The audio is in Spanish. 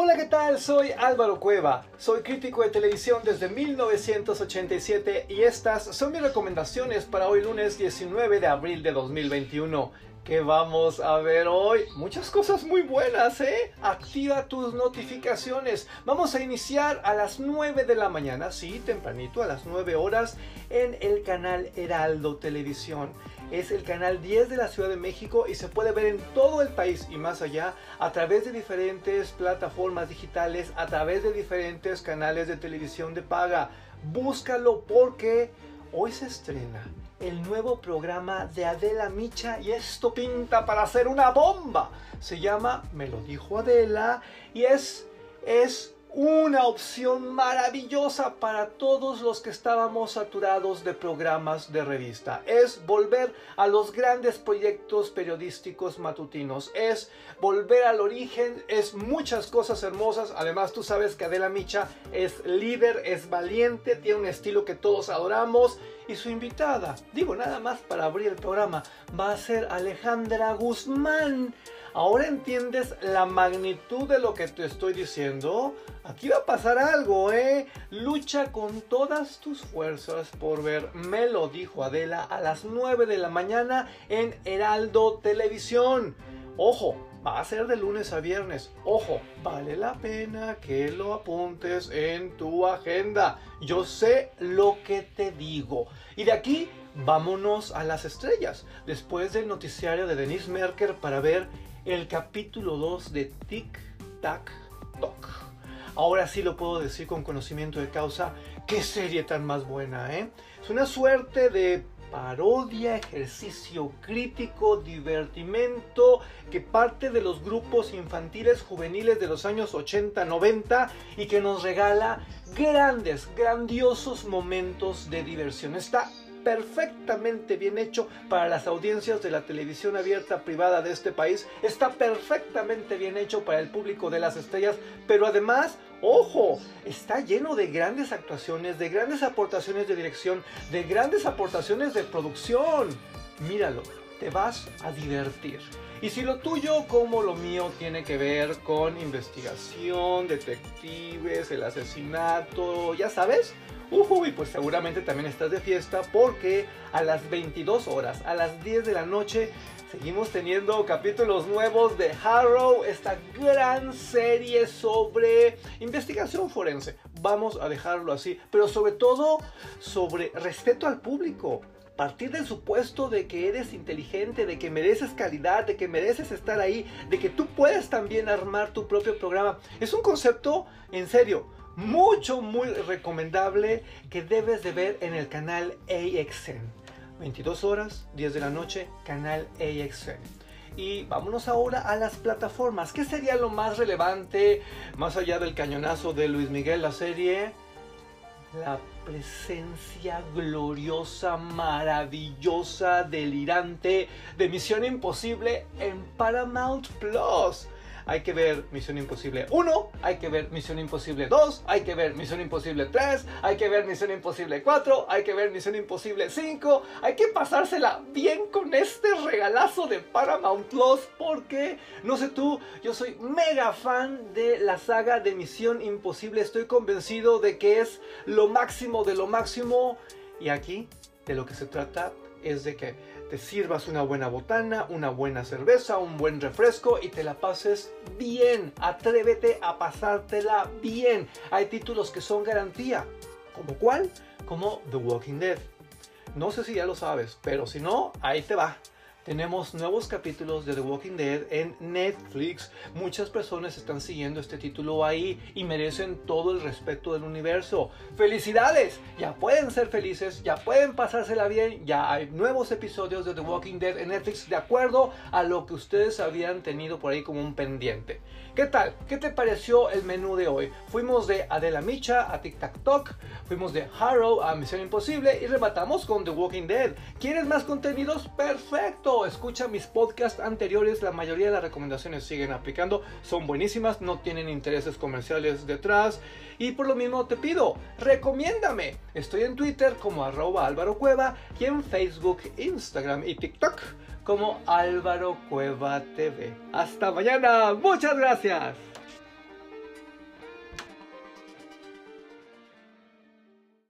Hola, ¿qué tal? Soy Álvaro Cueva. Soy crítico de televisión desde 1987 y estas son mis recomendaciones para hoy lunes 19 de abril de 2021. ¿Qué vamos a ver hoy? Muchas cosas muy buenas, ¿eh? Activa tus notificaciones. Vamos a iniciar a las 9 de la mañana, sí, tempranito, a las 9 horas, en el canal Heraldo Televisión. Es el canal 10 de la Ciudad de México y se puede ver en todo el país y más allá a través de diferentes plataformas digitales, a través de diferentes canales de televisión de paga. Búscalo porque hoy se estrena el nuevo programa de Adela Micha y esto pinta para ser una bomba. Se llama Me lo dijo Adela y es es una opción maravillosa para todos los que estábamos saturados de programas de revista. Es volver a los grandes proyectos periodísticos matutinos. Es volver al origen. Es muchas cosas hermosas. Además, tú sabes que Adela Micha es líder, es valiente, tiene un estilo que todos adoramos. Y su invitada, digo nada más para abrir el programa, va a ser Alejandra Guzmán. ¿Ahora entiendes la magnitud de lo que te estoy diciendo? Aquí va a pasar algo, ¿eh? Lucha con todas tus fuerzas por ver, me lo dijo Adela, a las 9 de la mañana en Heraldo Televisión. Ojo, va a ser de lunes a viernes. Ojo, vale la pena que lo apuntes en tu agenda. Yo sé lo que te digo. Y de aquí, vámonos a las estrellas. Después del noticiario de Denise Merker para ver el capítulo 2 de Tic Tac Toc. Ahora sí lo puedo decir con conocimiento de causa. Qué serie tan más buena, ¿eh? Es una suerte de parodia, ejercicio crítico, divertimento que parte de los grupos infantiles juveniles de los años 80-90 y que nos regala grandes, grandiosos momentos de diversión. Está perfectamente bien hecho para las audiencias de la televisión abierta privada de este país, está perfectamente bien hecho para el público de las estrellas, pero además, ojo, está lleno de grandes actuaciones, de grandes aportaciones de dirección, de grandes aportaciones de producción. Míralo, te vas a divertir. Y si lo tuyo como lo mío tiene que ver con investigación, detectives, el asesinato, ya sabes, Uy, pues seguramente también estás de fiesta porque a las 22 horas, a las 10 de la noche, seguimos teniendo capítulos nuevos de Harrow, esta gran serie sobre investigación forense. Vamos a dejarlo así, pero sobre todo sobre respeto al público partir del supuesto de que eres inteligente, de que mereces calidad, de que mereces estar ahí, de que tú puedes también armar tu propio programa. Es un concepto, en serio, mucho, muy recomendable que debes de ver en el canal AXN. 22 horas, 10 de la noche, canal AXN. Y vámonos ahora a las plataformas. ¿Qué sería lo más relevante, más allá del cañonazo de Luis Miguel, la serie? La presencia gloriosa, maravillosa, delirante de Misión Imposible en Paramount Plus hay que ver Misión Imposible 1, hay que ver Misión Imposible 2, hay que ver Misión Imposible 3, hay que ver Misión Imposible 4, hay que ver Misión Imposible 5, hay que pasársela bien con este regalazo de Paramount Plus porque, no sé tú, yo soy mega fan de la saga de Misión Imposible, estoy convencido de que es lo máximo de lo máximo. Y aquí de lo que se trata es de que te sirvas una buena botana, una buena cerveza, un buen refresco y te la pases bien. Atrévete a pasártela bien. Hay títulos que son garantía. ¿Como cuál? Como The Walking Dead. No sé si ya lo sabes, pero si no, ahí te va tenemos nuevos capítulos de The Walking Dead en Netflix. Muchas personas están siguiendo este título ahí y merecen todo el respeto del universo. ¡Felicidades! Ya pueden ser felices, ya pueden pasársela bien, ya hay nuevos episodios de The Walking Dead en Netflix de acuerdo a lo que ustedes habían tenido por ahí como un pendiente. ¿Qué tal? ¿Qué te pareció el menú de hoy? Fuimos de Adela Micha a Tic Tac Talk, fuimos de Harrow a Misión Imposible y rematamos con The Walking Dead. ¿Quieres más contenidos? ¡Perfecto! Escucha mis podcasts anteriores, la mayoría de las recomendaciones siguen aplicando, son buenísimas, no tienen intereses comerciales detrás y por lo mismo te pido, recomiéndame. Estoy en Twitter como arroba Álvaro Cueva y en Facebook, Instagram y TikTok como Álvaro Cueva TV. Hasta mañana, muchas gracias.